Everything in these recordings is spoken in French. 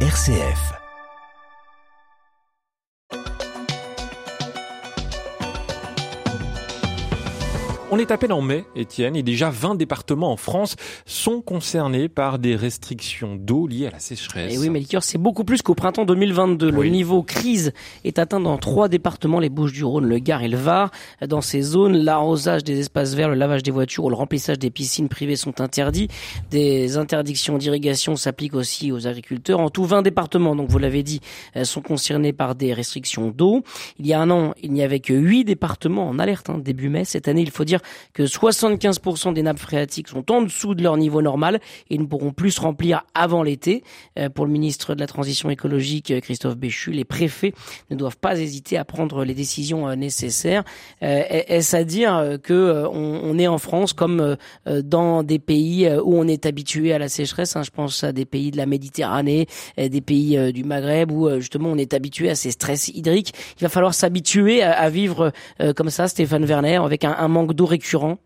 RCF. On est à peine en mai, Étienne, et déjà 20 départements en France sont concernés par des restrictions d'eau liées à la sécheresse. Et oui, Melchior, c'est beaucoup plus qu'au printemps 2022. Le niveau crise est atteint dans trois départements, les Bouches-du-Rhône, le Gard et le Var. Dans ces zones, l'arrosage des espaces verts, le lavage des voitures ou le remplissage des piscines privées sont interdits. Des interdictions d'irrigation s'appliquent aussi aux agriculteurs. En tout, 20 départements, donc vous l'avez dit, euh, sont concernés par des restrictions d'eau. Il y a un an, il n'y avait que 8 départements en alerte, hein, début mai. Cette année, il faut dire que 75% des nappes phréatiques sont en dessous de leur niveau normal et ne pourront plus se remplir avant l'été. Euh, Pour le ministre de la Transition écologique, euh, Christophe Béchu, les préfets ne doivent pas hésiter à prendre les décisions euh, nécessaires. Est-ce à dire que on, est en France comme dans des pays où on est habitué à la sécheresse hein, Je pense à des pays de la Méditerranée, des pays du Maghreb où justement on est habitué à ces stress hydriques. Il va falloir s'habituer à, vivre comme ça, Stéphane Werner, avec un manque d'eau récurrent.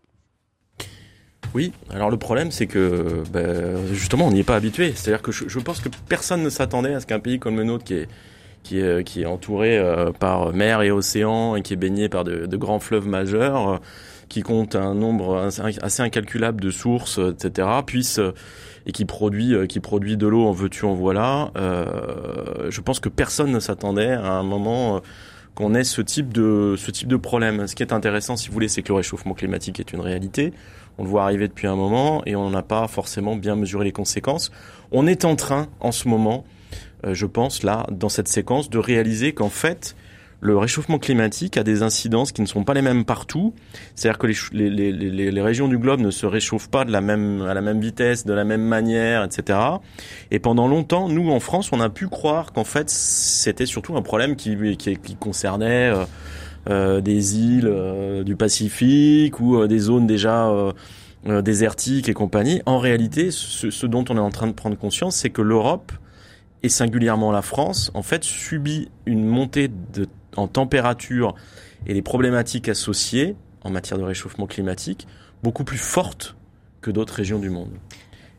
Oui, alors le problème c'est que ben, justement on n'y est pas habitué. C'est-à-dire que je, pense que personne ne s'attendait à ce qu'un pays comme le nôtre qui est qui est, entouré euh, par mer et océan et qui est baigné par de, grands fleuves majeurs, euh, qui compte un nombre assez, incalculable de sources, euh, etc., puisse et qui produit qui produit de l'eau en veux-tu en voilà. Je pense que personne ne s'attendait à un moment qu'on ait ce type de ce type de problème. Ce qui est intéressant, si vous voulez, c'est que le réchauffement climatique est une réalité. On le voit arriver depuis un moment et on n'a pas forcément bien mesuré les conséquences. On est en train, en ce moment, euh, je pense là, dans cette séquence, de réaliser qu'en fait, le réchauffement climatique a des incidences qui ne sont pas les mêmes partout. C'est-à-dire que les, les, les, les, régions du globe ne se réchauffent pas de la même, à la même vitesse, de la même manière, etc. Et pendant longtemps, nous, en France, on a pu croire qu'en fait, c'était surtout un problème qui, qui, qui concernait euh, euh, des îles euh, du Pacifique ou euh, des zones déjà euh, désertiques et compagnie. En réalité, ce, ce dont on est en train de prendre conscience, c'est que l'Europe et singulièrement la France, en fait, subit une montée de, en température et les problématiques associées en matière de réchauffement climatique beaucoup plus fortes que d'autres régions du monde.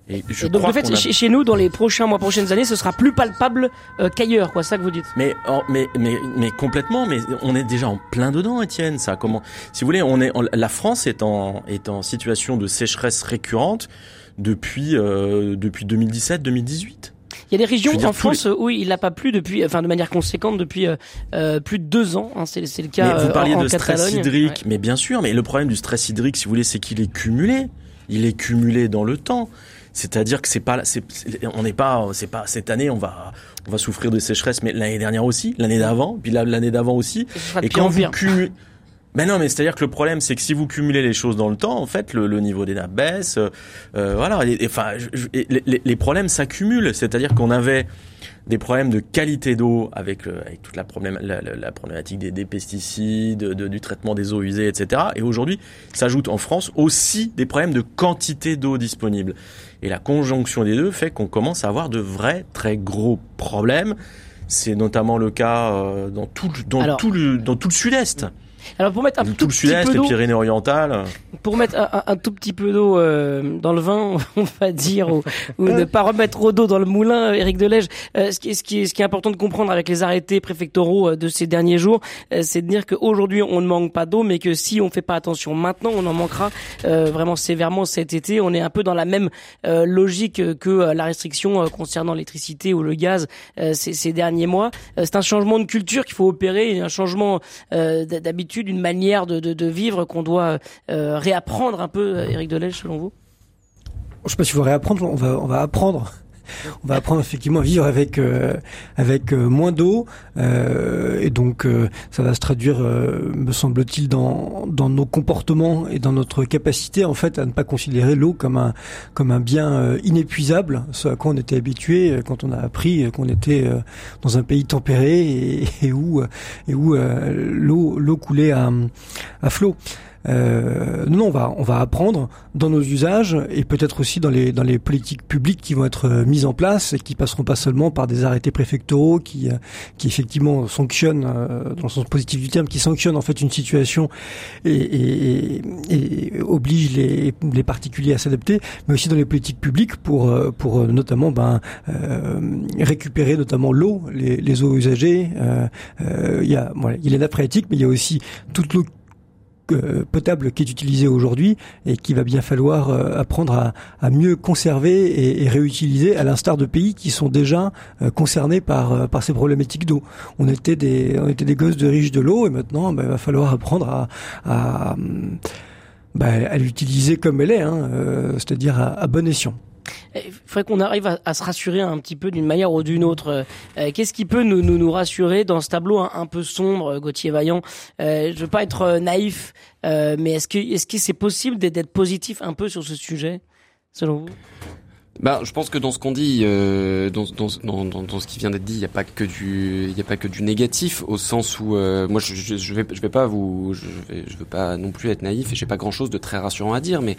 Et je Et donc en fait, a- chez, nous, dans les prochains mois, prochaines années, ce sera plus palpable euh, qu'ailleurs, quoi, ça que vous dites. Mais, mais, mais, mais complètement, mais on est déjà en plein dedans, Étienne. Ça, comment, si vous voulez, on est, en- la France est en, est en situation de sécheresse récurrente depuis, euh, depuis 2017-2018. Il y a des régions en France où il n'a pas plu depuis, enfin de manière conséquente depuis euh, euh, plus de deux ans. Hein, c'est c'est le cas Mais vous euh, parliez en, de stress hydrique, mais bien sûr, mais le problème du stress hydrique, si vous voulez, c'est qu'il est cumulé. Il est cumulé dans le temps. C'est-à-dire que c'est pas, c'est, c'est- on n'est pas, c'est pas cette année, on va, on va souffrir de sécheresse, mais l'année dernière aussi, l'année d'avant, puis la- l'année d'avant aussi. Et Et quand vous cumulez, mais non, mais c'est-à-dire que le problème, c'est que si vous cumulez les choses dans le temps, en fait, le, le niveau des nappes baisse. euh, euh, voilà. Et- et, Enfin, je- je- et les, les- problèmes s'accumulent. C'est-à-dire qu'on avait des problèmes de qualité d'eau avec, euh, avec toute la, problème, la, la- la problématique des, des pesticides, de- du traitement des eaux usées, etc. Et aujourd'hui, s'ajoutent en France aussi des problèmes de quantité d'eau disponible. Et la conjonction des deux fait qu'on commence à avoir de vrais, très gros problèmes. C'est notamment le cas euh, dans tout, le- dans Alors- tout le, dans tout le sud-est. Alors pour mettre un Tout tout le sud-est, les Pyrénées-Orientales. pour mettre un, un- un tout petit peu d'eau euh, dans le vin, on va dire, ou, ou ne pas remettre trop d'eau dans le moulin, Éric Delège. Euh, ce, qui est, ce, qui ce qui est important de comprendre avec les arrêtés préfectoraux euh, de ces derniers jours, euh, c'est de dire qu'aujourd'hui on ne manque pas d'eau, mais que si on fait pas attention maintenant, on en manquera vraiment sévèrement cet été. On est un peu dans la même logique que la restriction concernant l'électricité ou le gaz ces, ces derniers mois. C'est un changement de culture qu'il faut opérer, un changement euh, d'habitude, une manière de, vivre qu'on doit euh, réapprendre un peu, Éric Delège, selon vous? Je sais pas s'il faut réapprendre, on va, on va apprendre. On va apprendre effectivement à vivre avec euh, avec euh, moins d'eau euh, et donc ça va se traduire, me semble-t-il, dans dans nos comportements et dans notre capacité en fait à ne pas considérer l'eau comme un comme un bien inépuisable, ce à quoi on était habitué quand on a appris qu'on était dans un pays tempéré et, et où et où l'eau l'eau coulait à à flot. Euh, non, on va on va apprendre dans nos usages et peut-être aussi dans les dans les politiques publiques qui vont être euh, mises en place et qui passeront pas seulement par des arrêtés préfectoraux qui euh, qui effectivement sanctionnent dans le sens positif du terme qui sanctionnent en fait une situation et, et, et, obligent les les particuliers à s'adapter, mais aussi dans les politiques publiques pour pour notamment ben récupérer notamment l'eau, les, les eaux usagées. Il y a voilà, il y a phréatiques, mais il y a aussi toute l'eau euh, potable qui est utilisée aujourd'hui et qu'il va bien falloir euh, apprendre à, mieux conserver et, réutiliser à l'instar de pays qui sont déjà euh, concernés par par ces problématiques d'eau. On était des on gosses de riches de l'eau et maintenant ben, il va falloir apprendre à, à l'utiliser comme elle est, hein, c'est-à-dire à bon escient. Il faudrait qu'on arrive à, se rassurer un petit peu d'une manière ou d'une autre. Euh, qu'est-ce qui peut nous, nous, rassurer dans ce tableau un, peu sombre, Gauthier Vaillant? Euh, Je veux pas être euh, naïf, euh, mais est-ce que est-ce que c'est possible d'être positif un peu sur ce sujet, selon vous? Bah, je pense que dans ce qu'on dit, euh, dans, dans, dans, dans, ce qui vient d'être dit, il n'y a pas que du, il a pas que du négatif au sens où, euh, moi, je, je, vais, je vais pas vous, je je veux pas non plus être naïf et j'ai pas grand chose de très rassurant à dire, mais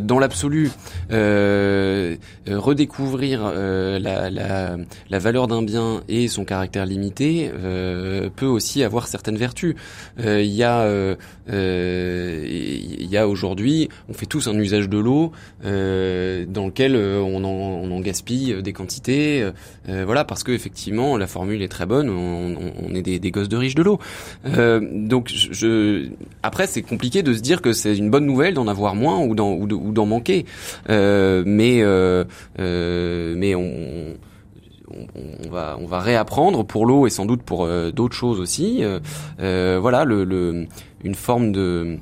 dans l'absolu, euh, redécouvrir euh, la, la, la, valeur d'un bien et son caractère limité euh, peut aussi avoir certaines vertus. Il y a, il y a aujourd'hui, on fait tous un usage de l'eau dans lequel on en gaspille euh, des quantités, euh, euh, voilà, parce que effectivement la formule est très bonne, on, est des, gosses de riches de l'eau. donc après c'est compliqué de se dire que c'est une bonne nouvelle d'en avoir moins ou d'en manquer, mais mais on va on va réapprendre pour l'eau et sans doute pour d'autres choses aussi. voilà une forme de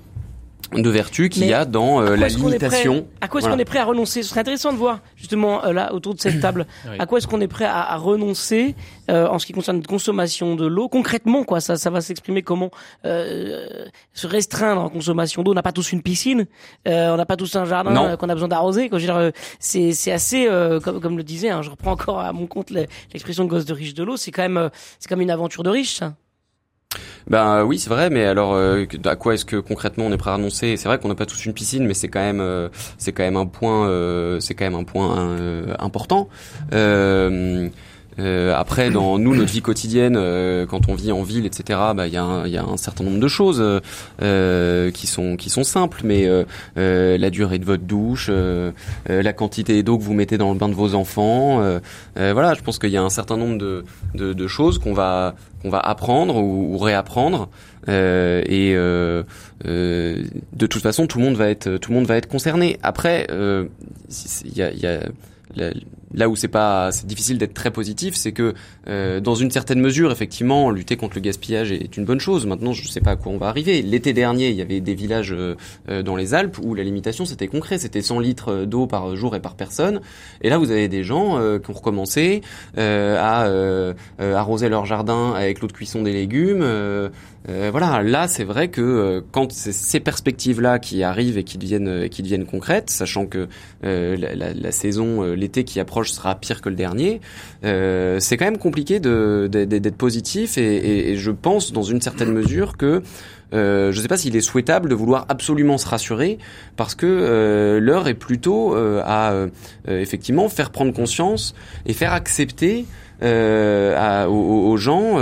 de vertu qu'il y a dans euh, la limitation. à quoi est-ce qu'on est prêt à renoncer? Ce serait intéressant de voir justement euh, là autour de cette table. À quoi est-ce qu'on est prêt à, à renoncer euh, en ce qui concerne la consommation de l'eau? Concrètement, quoi, ça, ça va s'exprimer comment Se restreindre en consommation d'eau? On n'a pas tous une piscine, on n'a pas tous un jardin qu'on a besoin d'arroser. C'est c'est assez comme comme le disait. Hein, je reprends encore à mon compte l'expression de gosse de riche de l'eau. C'est quand même c'est comme une aventure de riche. Ça. Ben oui, c'est vrai, mais alors euh, à quoi est-ce que concrètement on est prêt à renoncer? C'est vrai qu'on n'a pas tous une piscine, mais c'est quand même euh, c'est quand même un point euh, c'est quand même un point important. Euh, après, dans nous, notre vie quotidienne, euh, quand on vit en ville, etc., bah il y, a un, y a un certain nombre de choses euh, qui sont qui sont simples, mais la durée de votre douche, la quantité d'eau que vous mettez dans le bain de vos enfants, voilà, je pense qu'il y a un certain nombre de, de, de choses qu'on va qu'on va apprendre ou, ou réapprendre. Euh, et euh, euh, de toute façon, tout le monde va être tout le monde va être concerné. Après, il y a, y a là où c'est pas c'est difficile d'être très positif, c'est que euh, dans une certaine mesure, effectivement, lutter contre le gaspillage est une bonne chose. Maintenant, je sais pas à quoi on va arriver. L'été dernier, il y avait des villages euh, euh, dans les Alpes où la limitation c'était concret, c'était 100 litres d'eau par jour et par personne. Et là, vous avez des gens qui ont recommencé à arroser leur jardin avec l'eau de cuisson des légumes. Voilà, là, c'est vrai que quand ces perspectives-là qui arrivent et qui deviennent qui deviennent concrètes, sachant que la, la, la, saison, l'été qui approche sera pire que le dernier. Euh, c'est quand même compliqué d'être positif et, je pense dans une certaine mesure que euh, je ne sais pas s'il est souhaitable de vouloir absolument se rassurer parce que euh, l'heure est plutôt à effectivement faire prendre conscience et faire accepter aux, gens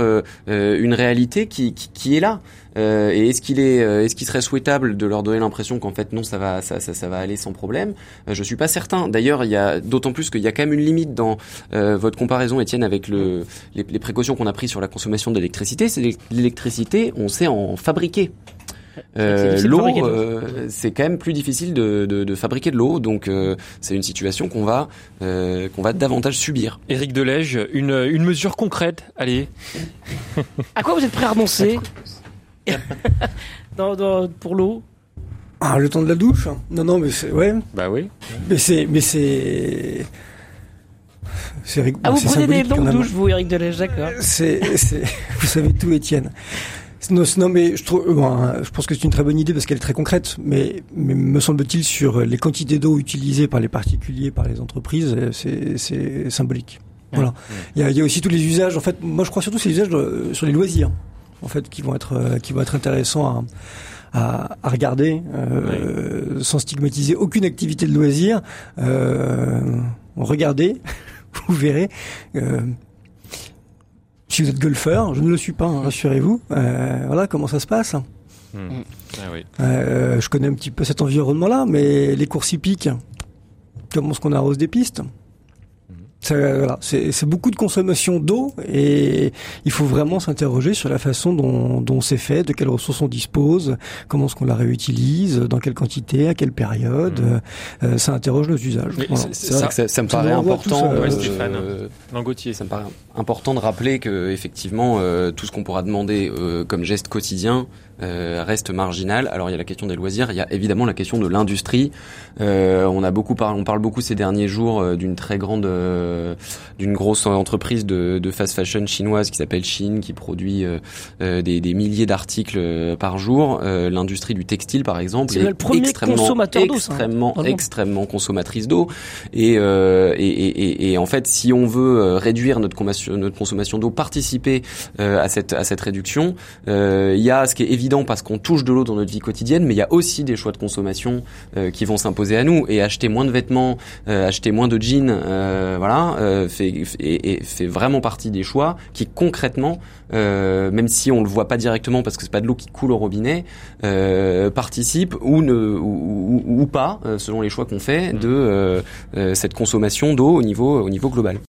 une réalité qui, qui est là. Euh, et est-ce qu'il est, euh, est-ce qu'il serait souhaitable de leur donner l'impression qu'en fait non, ça va, ça, ça, ça va aller sans problème? Euh, Je suis pas certain. D'ailleurs, il y a d'autant plus qu'il y a quand même une limite dans votre comparaison, Étienne, avec le, les, les précautions qu'on a prises sur la consommation d'électricité. C'est l'électricité, on sait en fabriquer. Euh, l'eau, c'est quand même plus difficile de, de, de fabriquer de l'eau, donc c'est une situation qu'on va qu'on va davantage subir. Éric Delège, une, une mesure concrète, allez. à quoi vous êtes prêt à renoncer dans, pour l'eau ah, le temps de la douche Non, non, mais c'est. Ouais. Bah oui. Mais c'est. Mais c'est. C'est Ah, vous prenez des longues douches, vous, Eric Delège, d'accord. C'est, vous savez tout, Étienne. Non, mais je trouve, euh, je pense que c'est une très bonne idée parce qu'elle est très concrète. Mais, mais me semble-t-il sur les quantités d'eau utilisées par les particuliers, par les entreprises, c'est, c'est symbolique. Voilà. Il y, a, il y, a, aussi tous les usages. En fait, moi, je crois surtout c'est les usages sur les loisirs en fait qui vont être euh, qui vont être intéressants à à, à regarder, euh, sans stigmatiser aucune activité de loisir. Euh, regardez, vous verrez. Euh, si vous êtes golfeur, je ne le suis pas, hein, rassurez-vous. Euh, voilà comment ça se passe. Hmm. Ah oui. Euh, je connais un petit peu cet environnement-là, mais les courses hippiques, comment est-ce qu'on arrose des pistes? Voilà, c'est beaucoup de consommation d'eau et il faut vraiment s'interroger sur la façon dont, dont c'est fait, de quelles ressources on dispose, comment est-ce qu'on la réutilise, dans quelle quantité, à quelle période. Mhm. Euh, ça interroge nos usages. Voilà. c'est- C'est vrai que ça, ça me Ça paraît important. euh, Ouais, euh, Stéphane. euh, ça me paraît important de rappeler que effectivement euh, tout ce qu'on pourra demander euh, comme geste quotidien euh, reste marginal. Alors il y a la question des loisirs, il y a évidemment la question de l'industrie. Euh, on a beaucoup par- on parle beaucoup ces derniers jours euh, d'une très grande, euh, d'une grosse entreprise de, de fast fashion chinoise qui s'appelle Shein, qui produit euh, euh, des, des milliers d'articles euh, par jour. Euh, L'industrie du textile, par exemple, C'est est le premier extrêmement, consommateur d'eau, hein, extrêmement, monde. extrêmement consommatrice d'eau. Et, euh, et, et, et- en fait, si on veut euh, réduire notre consommation, notre consommation d'eau, participer euh, à cette à cette réduction, euh, il y a ce qui est évident parce qu'on touche de l'eau dans notre vie quotidienne, mais il y a aussi des choix de consommation euh, qui vont s'imposer à nous. Et acheter moins de vêtements, euh, acheter moins de jeans, euh, voilà, euh, fait, fait, et fait vraiment partie des choix qui concrètement, euh, même si on le voit pas directement parce que c'est pas de l'eau qui coule au robinet, euh, participent ou ne ou, ou- ou pas, euh, selon les choix qu'on fait, de euh, cette consommation d'eau au niveau au niveau global.